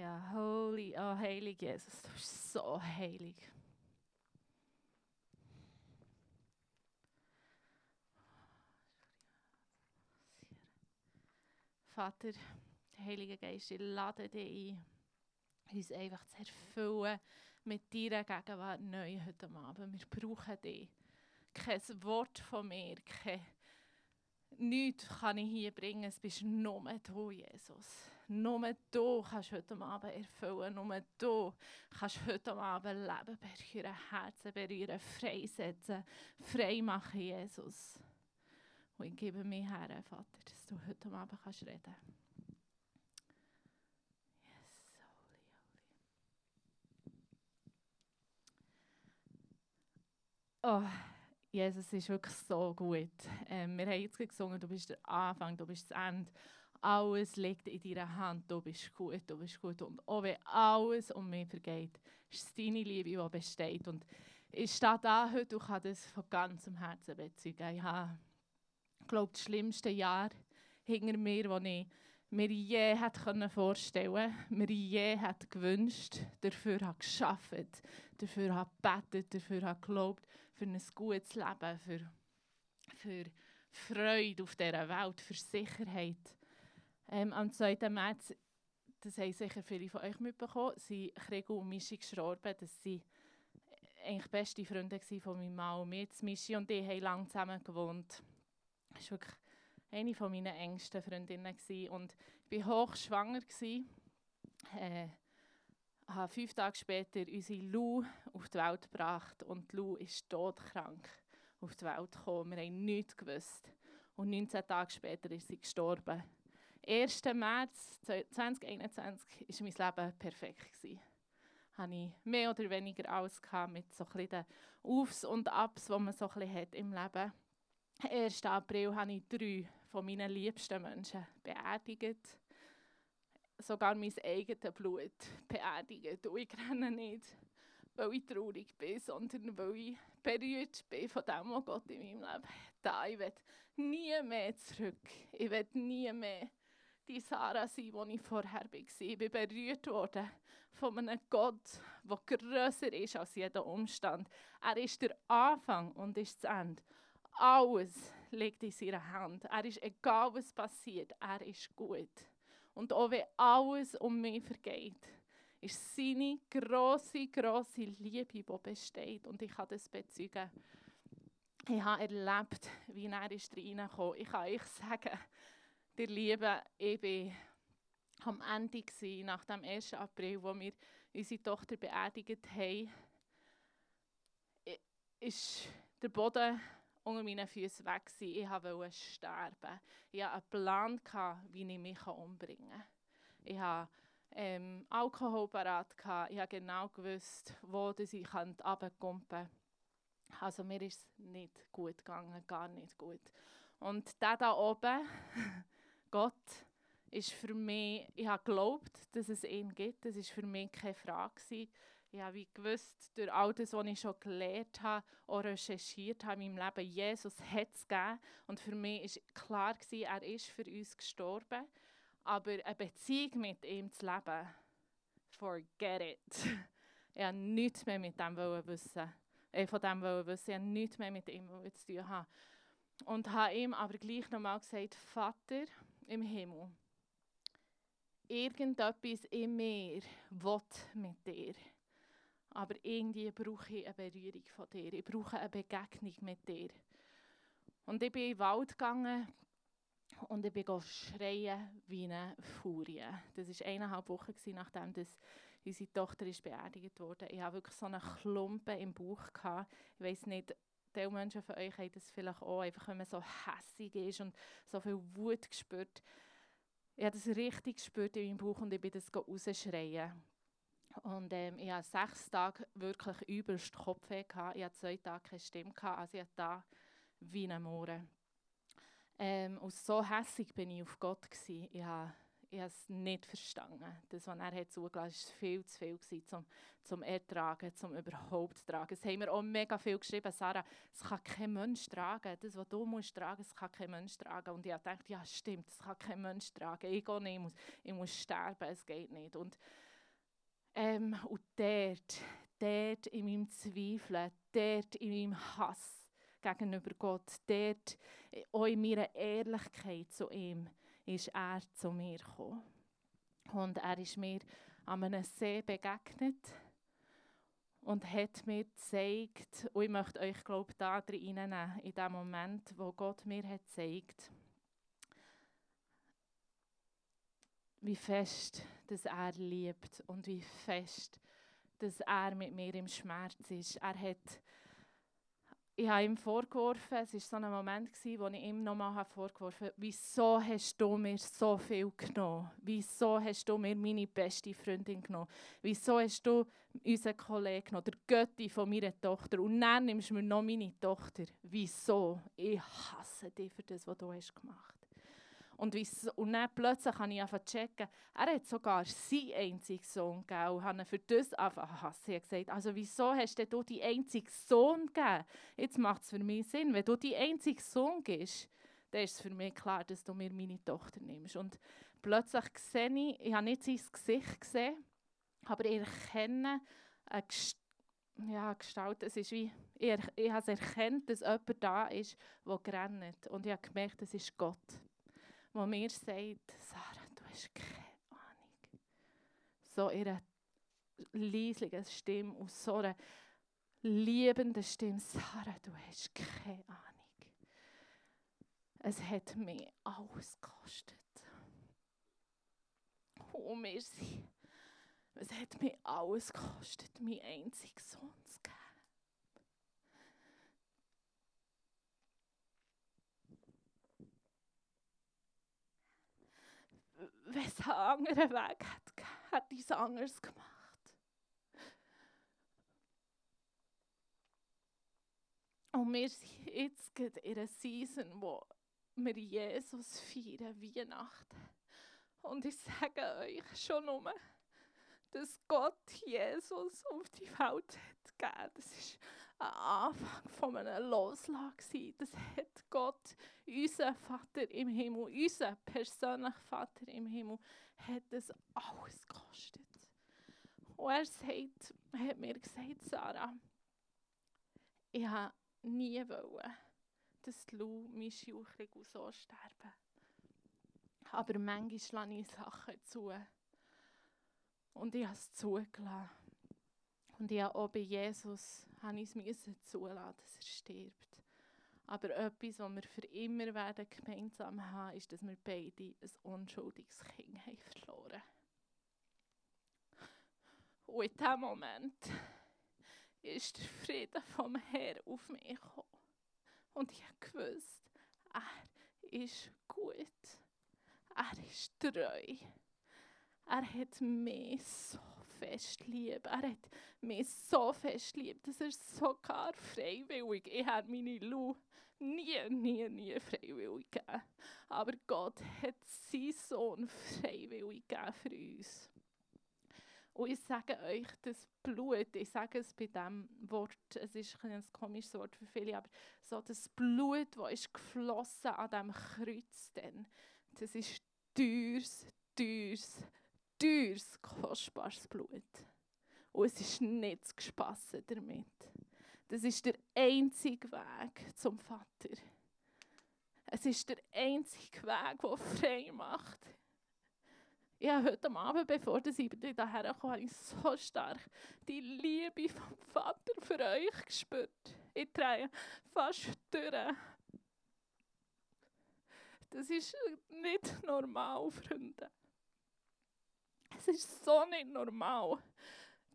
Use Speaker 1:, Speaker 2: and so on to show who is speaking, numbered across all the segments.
Speaker 1: Ja, holy, oh heilig Jesus, du bist so heilig. Vater, Heilige Geist, ich lade dich ein, uns einfach zu erfüllen mit deiner Gegenwart neu heute Abend. Wir brauchen dich. Kein Wort von mir, kein Nichts kann ich hier bringen, es bist nur du, Jesus. Nur du kannst heute Abend erfüllen, nur du kannst heute Abend Leben berühren, Herzen berühren, freisetzen, frei machen, Jesus. Und ich gebe mir her, Vater, dass du heute Abend kannst reden holy. Oh. Jesus ist wirklich so gut. Ähm, wir haben jetzt gesungen, du bist der Anfang, du bist das Ende. Alles liegt in deiner Hand, du bist gut, du bist gut. Und auch wenn alles um mich vergeht, ist es deine Liebe, die besteht. Und ich stehe da heute und kann das von ganzem Herzen bezeugen. Ich habe, glaube das schlimmste Jahr hinter mir, das ich mir je hätte vorstellen mir je hätte gewünscht, dafür habe geschafft, dafür habe gebetet, dafür habe geglaubt, für ein gutes Leben, für, für Freude auf dieser Welt, für Sicherheit. Ähm, am 2. März, das haben sicher viele von euch mitbekommen, sind Krieg und Mischi gestorben. Das waren eigentlich beste Freunde von meinem Mann und mir. Mischi und ich haben lange zusammen gewohnt. Das ist wirklich eine von meinen engsten Freundinnen gewesen. und ich war hochschwanger gewesen. Äh, habe fünf Tage später unsere Lou auf die Welt gebracht und Lou ist todkrank auf die Welt gekommen. Wir haben nichts gewusst. Und 19 Tage später ist sie gestorben. 1. März 2021 war mein Leben perfekt. Gewesen. Hatte ich mehr oder weniger alles mit so den Aufs und Abs, die man so ein hat im Leben. 1. April habe ich drei von meinen liebsten Menschen beerdigt. Sogar mein eigenes Blut beerdigt. Und ich renne nicht, weil ich traurig bin, sondern weil ich berührt bin von dem, was Gott in meinem Leben hat. Ich will nie mehr zurück. Ich will nie mehr die Sarah sein, die ich vorher war. Ich bin berührt worden von einem Gott, der grösser ist als jeder Umstand. Er ist der Anfang und ist das Ende. Alles liegt in seiner Hand. Er ist, egal was passiert, er ist gut. Und auch wenn alles um mich vergeht, ist seine große, große Liebe, die besteht. Und ich kann das bezeugen. Ich habe erlebt, wie er ist reingekommen Ich kann euch sagen, der Liebe, ich war am Ende, nach dem 1. April, wo wir unsere Tochter beerdigt haben, ist der Boden unter meinen Füßen weg. Ich wollte sterben. Ich hatte einen Plan, wie ich mich umbringen kann. Ich hatte ähm, Alkohol parat. Ich habe genau gewusst, wo ich runterkumpen kann. Also mir ist es nicht gut gegangen, gar nicht gut. Und der da oben, Gott, ist für mich, ich habe geglaubt, dass es ihn gibt. Das war für mich keine Frage. Ich habe gewusst, durch all das, was ich schon gelernt habe, auch recherchiert habe in meinem Leben, Jesus hat es gegeben. Und für mich war klar, gewesen, er ist für uns gestorben. Aber eine Beziehung mit ihm zu leben, forget it. Ich wollte nichts mehr mit dem wissen. Ich von dem wissen. Ich wollte nichts mehr mit ihm zu tun haben. Und habe ihm aber gleich nochmal gesagt, Vater im Himmel, irgendetwas in mir will mit dir. Aber irgendwie brauche ich eine Berührung von dir. Ich brauche eine Begegnung mit dir. Und ich bin in den Wald gegangen und ich bin schreien wie eine Furie. Das war eineinhalb Wochen, nachdem unsere Tochter ist beerdigt wurde. Ich hatte wirklich so einen Klumpen im Bauch. Ich weiß nicht, die Menschen von euch haben das vielleicht auch, einfach wenn man so hässig ist und so viel Wut spürt. Ich habe das richtig gespürt in meinem Bauch und ich bin das rausschreien. Und ähm, ich hatte sechs Tage wirklich übelst Kopfweh. Gehabt. Ich hatte zwei Tage keine Stimme. Gehabt. Also ich da wie ein Mohren. Ähm, und so hässig bin ich auf Gott. Gewesen. Ich habe ich es nicht verstanden. Das, was er hat zugelassen hat, war viel zu viel gewesen, zum, zum Ertragen, zum überhaupt tragen. Es haben mir auch mega viel geschrieben, Sarah, es kann kein Mensch tragen. Das, was du musst tragen, das kann kein Mensch tragen. Und ich dachte, ja stimmt, das kann kein Mensch tragen. Ich gehe nicht, ich muss, ich muss sterben, es geht nicht. Und Ähm, und dort, dort in meinem Zweifeln, dort in meinem Hass gegenüber Gott, dort auch in meiner Ehrlichkeit zu ihm, ist er zu mir gekommen. Und er ist mir an einem See begegnet und hat mir gezeigt, und ich möchte euch, glaube ich, da reinnehmen, in dem Moment, wo Gott mir hat gezeigt, wie fest dass er liebt und wie fest dass er mit mir im Schmerz ist. Er hat ich habe ihm vorgeworfen, es war so ein Moment, wo ich ihm nochmal vorgeworfen habe, wieso hast du mir so viel genommen? Wieso hast du mir meine beste Freundin genommen? Wieso hast du unseren Kollegen genommen, der Götti von meiner Tochter? Und dann nimmst du mir noch meine Tochter. Wieso? Ich hasse dich für das, was du hast gemacht und, und dann plötzlich habe ich angefangen zu checken, er hat sogar seinen einzigen Sohn gegeben und habe für das angefangen hassen. Ich gesagt, also wieso hast du deinen einzigen Sohn gegeben? Jetzt macht es für mich Sinn, wenn du deinen einzigen Sohn gibst, dann ist es für mich klar, dass du mir meine Tochter nimmst. Und plötzlich sehe ich, ich habe nicht sein Gesicht gesehen, aber ich erkenne eine Gestalt, ja, Gestalt, es ist wie, ich, ich habe erkannt, dass jemand da ist, der rennt. Und ich habe gemerkt, das ist Gott wo mir sagt, Sarah, du hast keine Ahnung. So ihre leisliche Stimme und so eine liebende Stimme, Sarah, du hast keine Ahnung. Es hat mir alles gekostet. Und wir sind, es hat mir alles gekostet, mein einziger Sohn zu geben. Wenn es einen anderen Weg hat, hat ich es anders gemacht. Und wir sind jetzt in einer Season, wo wir Jesus feiern, Weihnachten. Und ich sage euch schon nur, dass Gott Jesus auf die Welt hat gegeben. Das ist ein Anfang von einem Loslassen. Das hat Gott, unser Vater im Himmel, unser persönlicher Vater im Himmel, hat das alles gekostet. Und er sagt, hat mir gesagt, Sarah, ich habe nie wollen, dass Lou mein Schauchling so sterben. Aber manchmal lasse ich Sachen zu. Und ich habe es zugelassen. Und ich habe auch bei Jesus ich es zulassen, dass er stirbt. Aber etwas, was wir für immer werden gemeinsam haben, ist, dass wir beide ein unschuldiges Kind haben verloren. Und in diesem Moment ist der Frieden vom Herrn auf mich gekommen. Und ich wusste, er ist gut. Er ist treu. Er hat mich so fest lieb. Er hat mich so fest lieb, dass er sogar freiwillig, ich habe meine Lu nie, nie, nie freiwillig gegeben. Aber Gott hat seinen Sohn freiwillig gegeben für uns. Und ich sage euch, das Blut, ich sage es bei diesem Wort, es ist ein komisches Wort für viele, aber so das Blut, das ist geflossen an diesem Kreuz, denn, das ist teures, teures, teures, kostbares Blut. Und es ist nicht zu gespassen damit. Das ist der einzige Weg zum Vater. Es ist der einzige Weg, der frei macht. Ich habe heute Abend, bevor ich hierher kam, ich so stark die Liebe vom Vater für euch gespürt. Ich drehe fast durch. Das ist nicht normal, Freunde. Es ist so nicht normal,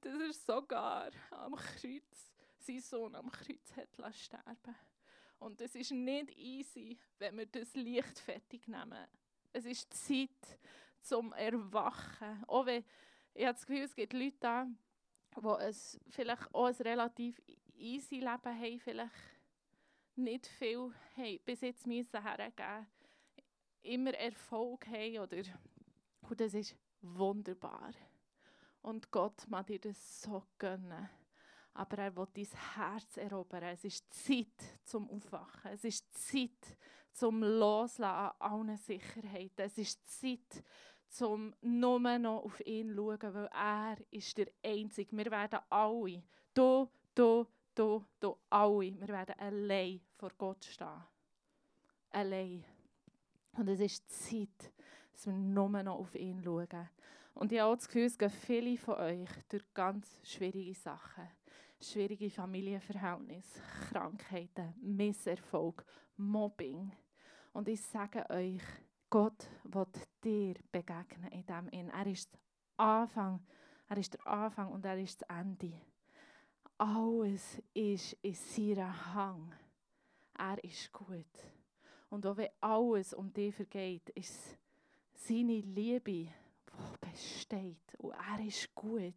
Speaker 1: dass er sogar am Kreuz, sein Sohn am Kreuz hat sterben Und es ist nicht easy, wenn wir das leichtfertig nehmen. Es ist Zeit zum Erwachen. Auch wenn, ich habe das Gefühl, es gibt Leute da, die es vielleicht auch ein relativ easy Leben haben, vielleicht nicht viel haben, bis jetzt müssen hergeben, immer Erfolg haben oder und das ist wunderbar. Und Gott mag dir das so gönnen. Aber er will dein Herz erobern. Es ist Zeit zum Aufwachen. Es ist Zeit zum Loslassen an allen Sicherheiten. Es ist Zeit zum nur noch auf ihn zu schauen, weil er ist der Einzige. Wir werden alle, du, du, du, du, alle, wir werden allein vor Gott stehen. Allein. Und es ist Zeit, dass wir nur noch auf ihn schauen. Und ich habe auch das Gefühl, es gehen viele von euch durch ganz schwierige Sachen. Schwierige Familienverhältnisse, Krankheiten, Misserfolg, Mobbing. Und ich sage euch, Gott wird dir begegnen in dem in. Er ist der Anfang, er ist der Anfang und er ist das Ende. Alles ist in seinem Hang. Er ist gut. Und auch wenn alles um dich vergeht, ist seine Liebe, besteht. Und er ist gut.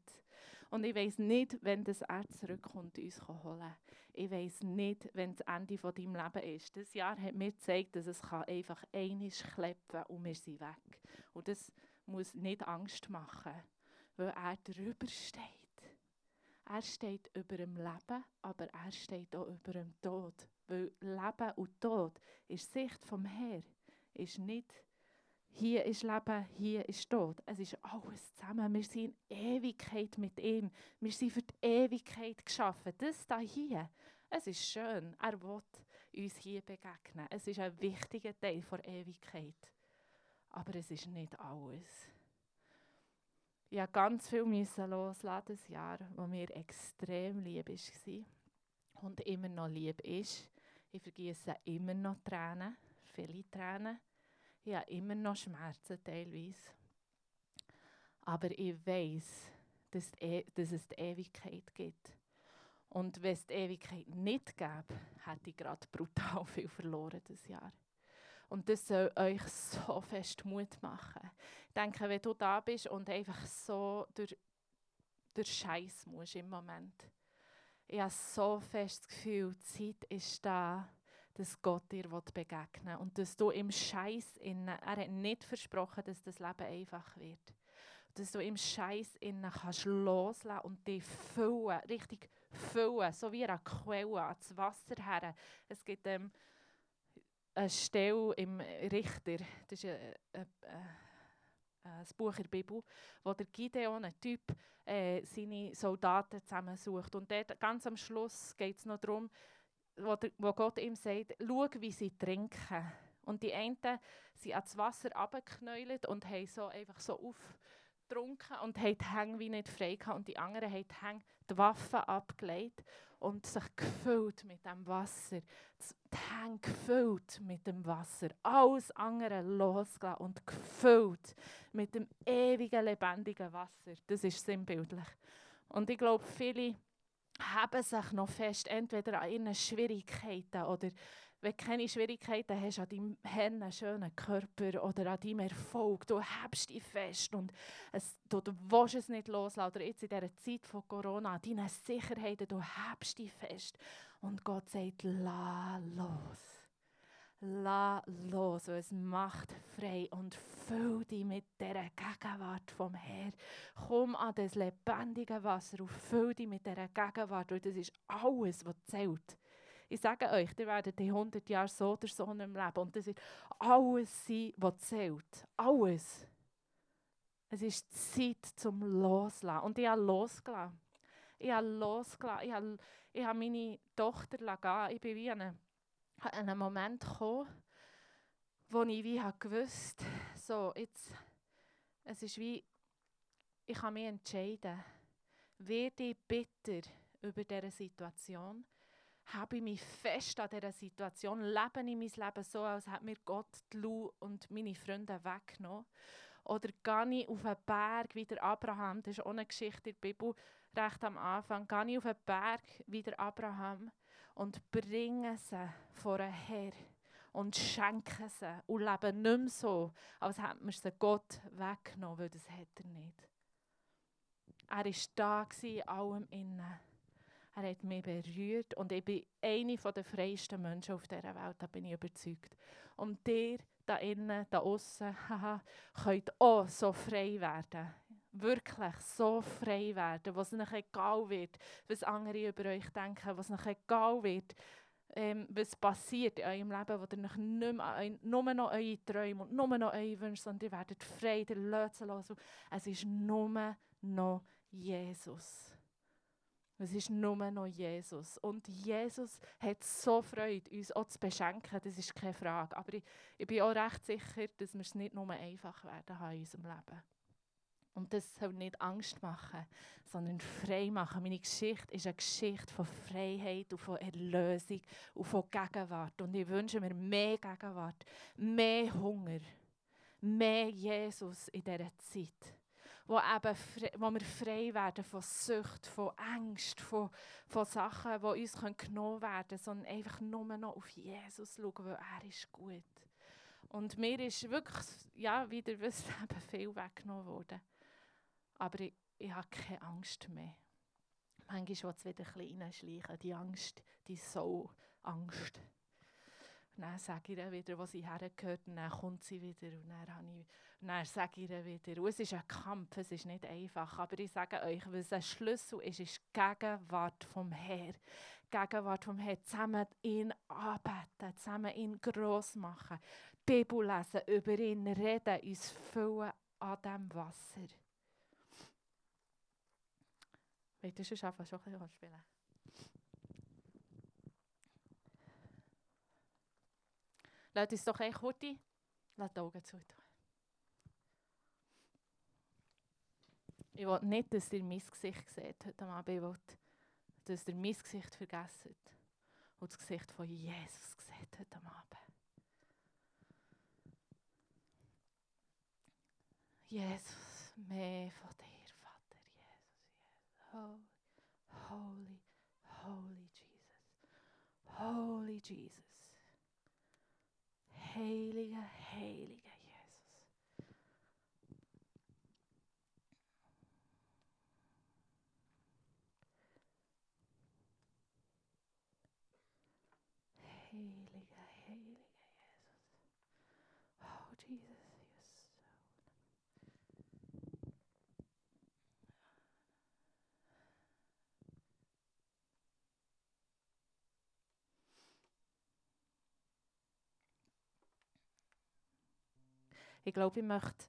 Speaker 1: Und ich weiß nicht, wenn das er zurückkommt, uns holen Ich weiß nicht, wenn das Ende von deinem Leben ist. Das Jahr hat mir gezeigt, dass es einfach einiges kleppen und wir sind weg. Und das muss nicht Angst machen, weil er drüber steht. Er steht über dem Leben, aber er steht auch über dem Tod. Weil Leben und Tod ist Sicht vom Herr, ist nicht hier ist Leben, hier ist Tod. Es ist alles zusammen. Wir sind in Ewigkeit mit ihm. Wir sind für die Ewigkeit geschaffen. Das da hier, es ist schön. Er will uns hier begegnen. Es ist ein wichtiger Teil der Ewigkeit. Aber es ist nicht alles. Ich musste ganz viel loslassen das Jahr, wo mir extrem lieb war und immer noch lieb ist. Ich vergieße immer noch Tränen, viele Tränen. Ich habe immer noch Schmerzen teilweise. Aber ich weiß, dass, e dass es die Ewigkeit gibt. Und wenn es die Ewigkeit nicht gäbe, hätte ich gerade brutal viel verloren das Jahr. Und das soll euch so fest Mut machen. Ich denke, wenn du da bist und einfach so durch, durch Scheiß musst im Moment. Ich habe so fest das Gefühl, die Zeit ist da, dass Gott dir begegnen will. Und dass du im Scheiß innen, er hat nicht versprochen, dass das Leben einfach wird. Dass du im Scheiß innen kannst loslassen und dich füllen, richtig füllen, so wie eine Quelle ans Wasser her. Es gibt ähm, eine Stelle im Richter, das ist ein, ein, ein Buch in der Bibel, wo der Gideon, ein Typ, äh, seine Soldaten zusammensucht. Und dort, ganz am Schluss geht es noch darum, wo, der, wo Gott ihm sagt, schau, wie sie trinken. Und die einen sind ans Wasser abgeknäult und haben so einfach so aufgetrunken und haben die Hänge wie nicht frei gehabt. Und die anderen haben die, Hänge, die Waffen abgelegt und sich gefüllt mit dem Wasser. Die Hänge gefüllt mit dem Wasser. Alles andere losgelassen und gefüllt mit dem ewigen, lebendigen Wasser. Das ist sinnbildlich. Und ich glaube, viele haben sich noch fest, entweder an ihren Schwierigkeiten oder wenn du keine Schwierigkeiten hast an deinem Herrn, schönen Körper oder an deinem Erfolg, du hebst dich fest und es, du, du willst es nicht loslassen. Oder jetzt in dieser Zeit von Corona, an deinen Sicherheiten, du hebst dich fest. Und Gott sagt, la los. Lass los, weil es macht frei und füll dich mit dieser Gegenwart vom Herrn. Komm an das lebendige Wasser und füll dich mit dieser Gegenwart, weil das ist alles, was zählt. Ich sage euch, ihr werdet die 100 Jahre so oder so nicht leben und das ist alles sein, was zählt. Alles. Es ist Zeit zum Loslassen. Und ich habe losgelassen. Ich habe losgelassen. Ich habe, ich habe meine Tochter gehen. Ich bin wie eine an einen Moment gekommen, wo ich wie gewusst so jetzt, es ist wie, ich kann mich entscheiden, werde ich bitter über diese Situation, habe ich mich fest an dieser Situation, lebe ich mein Leben so, als hätte mir Gott die Lu und meine Freunde weggenommen. Oder gehe ich auf einen Berg wie der Abraham, das ist auch eine Geschichte in der Bibel, recht am Anfang, gehe ich auf einen Berg wie der Abraham und bringen sie vor einen Herr und schenken sie und leben nicht mehr so, als hätten wir sie Gott weggenommen, weil das hat er nicht. Er war da in allem innen. Er hat mich berührt und ich bin eine der freiesten Menschen auf dieser Welt, da bin ich überzeugt. Und ihr da innen, da außen, könnt auch so frei werden wirklich so frei werden, was nicht egal wird, was andere über euch denken, was nicht egal wird, ähm, was passiert in eurem Leben, wo ihr nicht mehr, nur noch eure Träume und nur noch eure Wünsche, sondern ihr werdet frei, ihr löst los. Es ist nur noch Jesus. Es ist nur noch Jesus. Und Jesus hat so Freude, uns auch zu beschenken, das ist keine Frage. Aber ich, ich bin auch recht sicher, dass wir es nicht nur einfach werden haben in unserem Leben. Und das soll nicht Angst machen, sondern frei machen. Meine Geschichte ist eine Geschichte von Freiheit und von Erlösung und von Gegenwart. Und ich wünsche mir mehr Gegenwart, mehr Hunger, mehr Jesus in dieser Zeit. Wo, eben, wo wir frei werden von Sucht, von Angst, von, von Sachen, die uns genommen werden können, sondern einfach nur noch auf Jesus schauen, weil er ist gut. Und mir ist wirklich, ja, wieder was eben viel weggenommen worden. Aber ich, ich habe keine Angst mehr. Manchmal will es wieder ein bisschen die Angst, die Soul-Angst. Und dann sage ich ihr wieder, wo sie hergehört, und dann kommt sie wieder. Und dann, habe ich, und dann sage ich ihr wieder. Und es ist ein Kampf, es ist nicht einfach. Aber ich sage euch, was ein Schlüssel ist, ist die Gegenwart vom Herrn. Gegenwart vom Herrn. Zusammen ihn anbeten, zusammen ihn gross machen, Bibel lesen, über ihn reden, uns füllen an diesem Wasser. Ihr schon einfach schon ein bisschen spielen? Lass uns doch echt kurz die Augen zu tun. Ich will nicht, dass ihr mein Gesicht seht heute Abend. Ich will, dass ihr mein Gesicht vergessen und das Gesicht von Jesus seht heute Abend. Jesus, mehr von dir. Holy, holy, holy Jesus. Holy Jesus. Heilige, heilige Ich glaube, ich möchte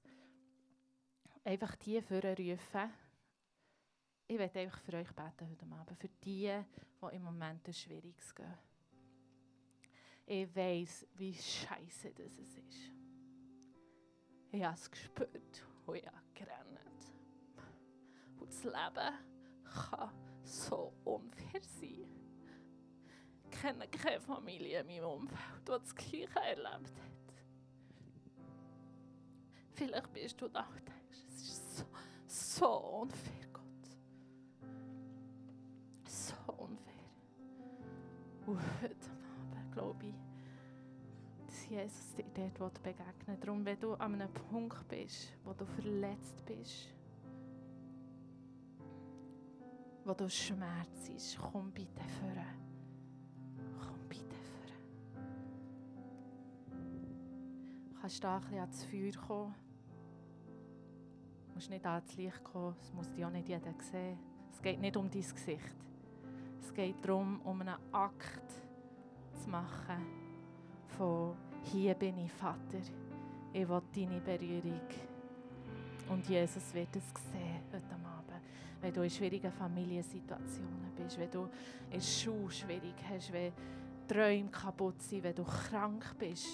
Speaker 1: einfach die rufen. Ich werde einfach für euch beten heute Abend. Für die, die im Moment ein Schwieriges gehen. Ich weiß, wie scheiße das ist. Ich habe es gespürt und ich habe gerannt. Und das Leben kann so unfair sein. Ich kenne keine Familie in meinem Umfeld, die das Gleiche erlebt hat. Vielleicht bist du da und denkst, es ist so, so unfair, Gott. So unfair. Und heute Abend glaube ich, dass Jesus dir dort begegnen will. Darum, wenn du an einem Punkt bist, wo du verletzt bist, wo du Schmerz ist, komm bitte voran. Komm bitte voran. Du kannst da ein bisschen ans Feuer kommen musst nicht ans Licht kommen, es muss dich auch nicht jeder sehen. Es geht nicht um dein Gesicht. Es geht darum, um einen Akt zu machen von «Hier bin ich, Vater, ich will deine Berührung». Und Jesus wird es sehen heute Abend. Wenn du in schwierigen Familiensituationen bist, wenn du in Schule schwierig hast, wenn Träume kaputt sind, wenn du krank bist,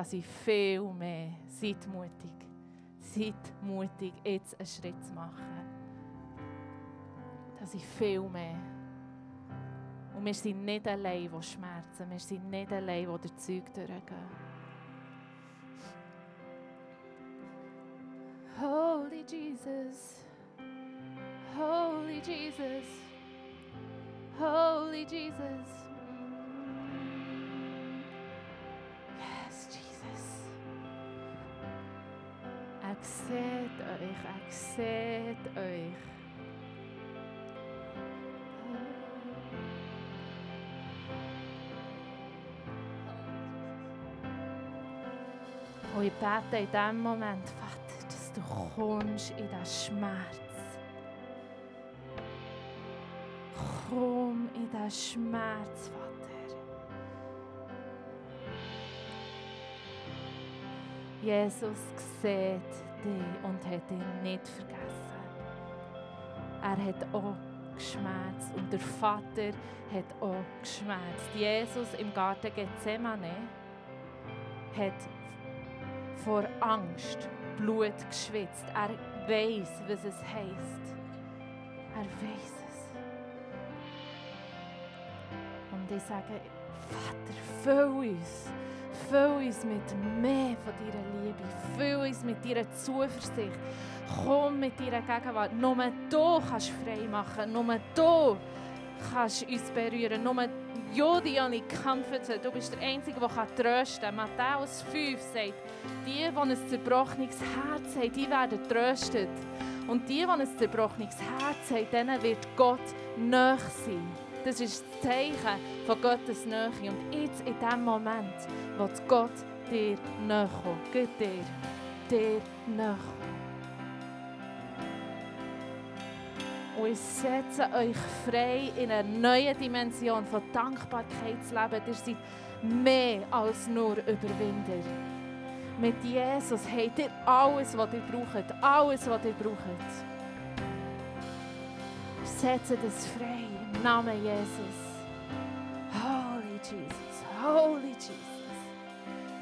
Speaker 1: Dass ich viel mehr, seid mutig, seid mutig, jetzt einen Schritt zu machen. Dass ich viel mehr. Und wir sind nicht allein, die schmerzen. Wir sind nicht allein, die der Zeug durchgehen. Holy Jesus. Holy Jesus. Holy Jesus. Sehe euch, ich sehe euch. Und ich bete in diesem Moment, Vater, dass du kommst in diesen Schmerz. Komm in diesen Schmerz, Vater. Jesus sieht dich und hat dich nicht vergessen. Er hat auch geschmerzt und der Vater hat auch geschmerzt. Jesus im Garten Gethsemane hat vor Angst Blut geschwitzt. Er weiß, was es heißt. Er weiß es. Und ich sage, Vater, füll uns. Füll uns mit mehr von deiner Liebe. Füll uns mit deiner Zuversicht. Komm mit deiner Gegenwart. Nur du kannst frei machen. Nur du kannst uns berühren. Nur Jodi Joni Comforter. Du bist der Einzige, der trösten kann. Matthäus 5 sagt, die, die ein zerbrochenes Herz haben, die werden tröstet. Und die, die ein zerbrochenes Herz haben, denen wird Gott nahe sein. Das ist das Zeichen von Gottes Nähe. Und jetzt in dem Moment, wo Gott dir nahe kommt, Gott dir, dir kommt. Und ich setze euch frei, in einer neuen Dimension von Dankbarkeit zu leben. Ihr seid mehr als nur Überwinder. Mit Jesus habt ihr alles, was ihr braucht. Alles, was ihr braucht. Setze das frei im Namen Jesus. Holy Jesus, Holy Jesus.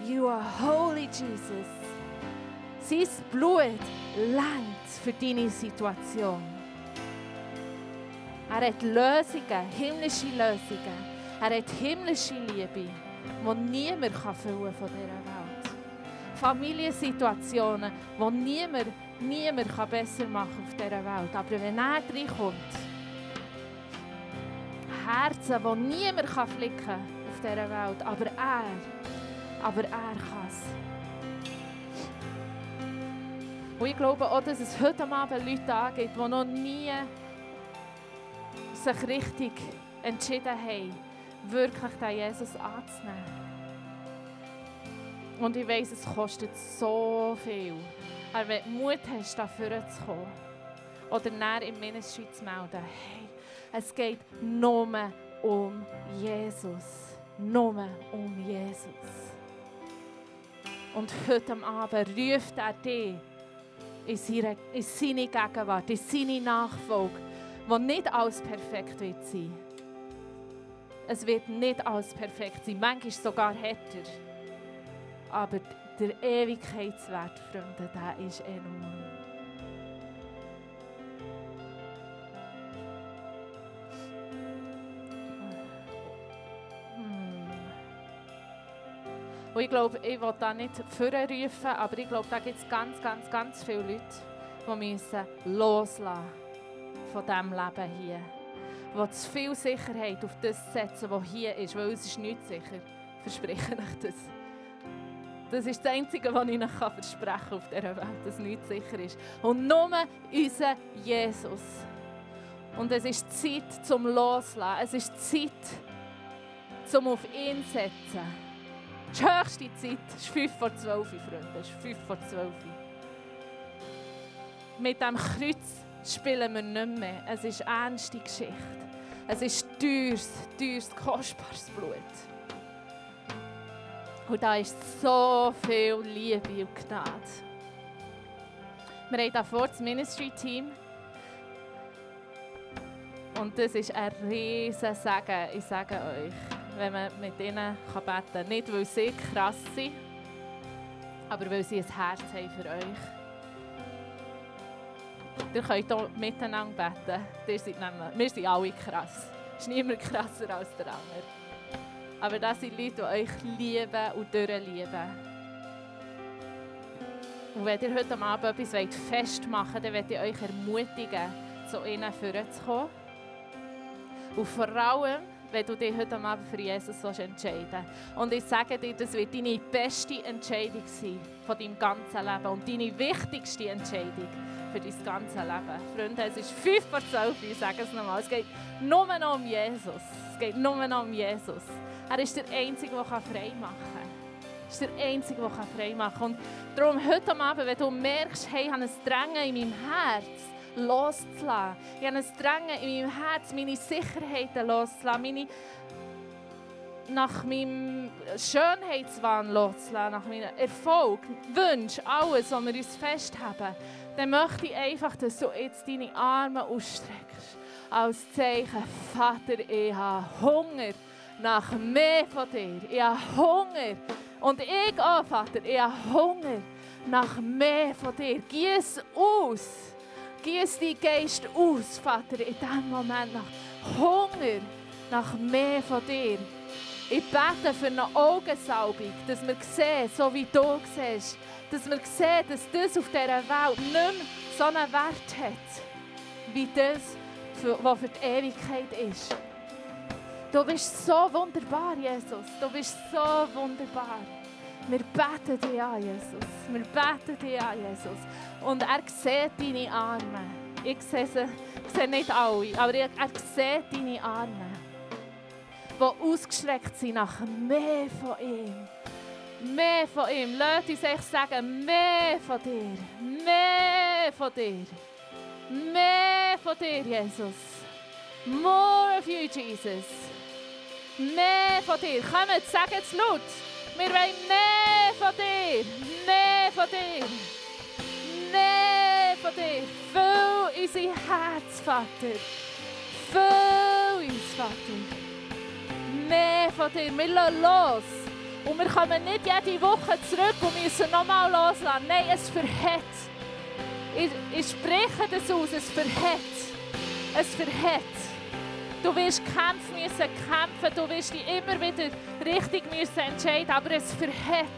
Speaker 1: You are holy Jesus. Sein Blut langt für deine Situation. Er hat Lösungen, himmlische Lösungen. Er hat himmlische Liebe, die niemand kann füllen von dieser Welt. Familiensituationen, die niemand, niemand kann besser machen auf dieser Welt. Aber wenn er reinkommt, Herzen, die niemand kann flicken auf dieser Welt, aber er, aber er kann es. Und ich glaube auch, dass es heute Abend Leute angeht, die noch nie sich richtig entschieden haben, wirklich den Jesus anzunehmen. Und ich weiss, es kostet so viel. Aber wenn du Mut hast, dafür zu kommen oder näher im Ministry zu melden, hey, es geht nur um Jesus. Nur um Jesus. Und heute Abend ruft er dich in seine, in seine Gegenwart, in seine Nachfolge wo nicht alles perfekt wird sein. Es wird nicht alles perfekt sein, manchmal sogar härter. Aber der Ewigkeitswert, Freunde, der ist enorm. Und ich glaube, ich will da nicht vorrufen, aber ich glaube, da gibt es ganz, ganz, ganz viele Leute, die müssen loslassen von diesem Leben hier. Wo zu viel Sicherheit auf das setzen, was hier ist, weil es ist nicht sicher. Verspreche ich das. Das ist das Einzige, was ich Ihnen versprechen kann auf dieser Welt, dass nichts sicher ist. Und nur unser Jesus. Und es ist Zeit zum Loslassen. Es ist Zeit zum auf ihn setzen. Die höchste Zeit ist 5 vor 12, Freunde. Es ist 5 vor 12. Mit dem Kreuz spielen wir nicht mehr. Es ist ernste Geschichte. Es ist teures, teures, kostbares Blut. Und da ist so viel Liebe und Gnade. Wir haben hier vor das Ministry-Team. Und das ist ein riesen Segen, ich sage euch, wenn man mit ihnen beten kann. Nicht, weil sie krass sind, aber weil sie ein Herz haben für euch. Ihr könnt hier miteinander beten. Ihr seid nämlich, wir sind alle krass. Es ist niemand krasser als der andere. Aber das sind Leute, die euch lieben und durchlieben. Und wenn ihr heute Abend etwas festmachen wollt, dann möchte ich euch ermutigen, zu ihnen vorzukommen. Und vor allem, wenn du dich heute Abend für Jesus entscheiden willst. Und ich sage dir, das wird deine beste Entscheidung sein von deinem ganzen Leben und deine wichtigste Entscheidung für dein ganzes Leben. Freunde, es ist 5 vor 12 ich sage es nochmal. Es geht nur noch um Jesus. Es geht nur noch um Jesus. Er ist der Einzige, der frei machen kann. ist der Einzige, der frei machen kann. Und darum heute Abend, wenn du merkst, hey, ich habe ein Drängen in meinem Herz, loszulassen. Ich habe ein Drängen in meinem Herz, meine Sicherheiten loszulassen, meine nach meinem Schönheitswahn loszulassen, nach meinem Erfolg, Wunsch, alles, was wir uns festhaben, dann möchte ich einfach, dass du jetzt deine Arme ausstreckst. Als Zeichen, Vater, ich habe Hunger nach mehr von dir. Ich habe Hunger. Und ich auch, Vater, ich habe Hunger nach mehr von dir. Gieß aus. Gieß die Geist aus, Vater, in diesem Moment nach Hunger nach mehr von dir. Ich bete für eine Augensalbung, dass wir sehen, so wie du siehst, dass wir sehen, dass das auf dieser Welt nicht mehr so einen Wert hat, wie das, was für die Ewigkeit ist. Du bist so wunderbar, Jesus. Du bist so wunderbar. Wir beten dich an, Jesus. Wir beten dich an, Jesus. Und er sieht deine Arme. Ich sehe sie, ich sehe nicht alle, aber er sieht deine Arme die ausgestreckt sind nach mehr von ihm. Mehr von ihm. Lass uns echt sagen, mehr von dir. Mehr von dir. Mehr von dir, Jesus. More of you, Jesus. Mehr von dir. Kommt, sag es laut. Wir wollen mehr von dir. Mehr von dir. Mehr von dir. Füll unser Herz, Vater. Füll uns, Vater mehr von dir. Wir lassen los. Und wir kommen nicht jede Woche zurück und müssen nochmal loslassen. Nein, es verhält. Ich, ich spreche das aus, es verhält. Es verhält. Du wirst kämpfen müssen, kämpfen. Du wirst dich immer wieder richtig müssen entscheiden. Aber es verhält.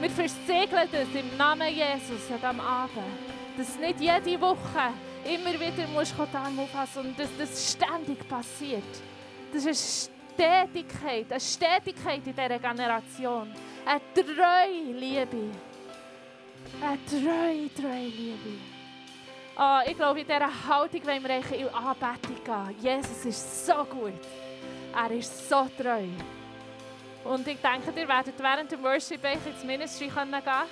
Speaker 1: Wir versiegeln das im Namen Jesus an diesem Abend. Dass nicht jede Woche immer wieder musst du die Arme auffassen und dass das ständig passiert. Das ist Stetigkeit, eine Stetigkeit in dieser Generation. Eine treue Liebe. Eine treue, treue Liebe. Oh, ich glaube, in dieser Haltung wollen wir in Anbetung gehen. Jesus ist so gut. Er ist so treu. Und ich denke, ihr werdet während dem Worship ins Ministry gehen können.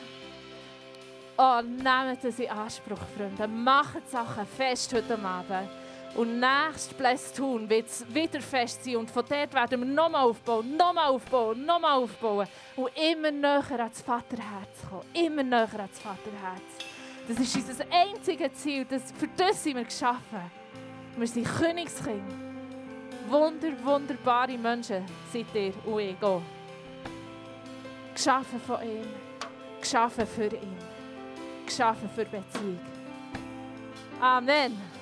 Speaker 1: Oh, nehmt es in Anspruch, Freunde. Macht Sachen fest heute Abend. Und nächstes Bless tun wird es wieder fest sein. Und von dort werden wir nochmal aufbauen, nochmal aufbauen, nochmal aufbauen. Und immer näher ans Vaterherz kommen. Immer näher ans Vaterherz. Das ist unser einziges Ziel. Das, für das sind wir geschaffen. Wir sind Königskind. Wunder, wunderbare Menschen seid ihr und ich. Go. Geschaffen von ihm. Geschaffen für ihn. Geschaffen für Beziehung. Amen.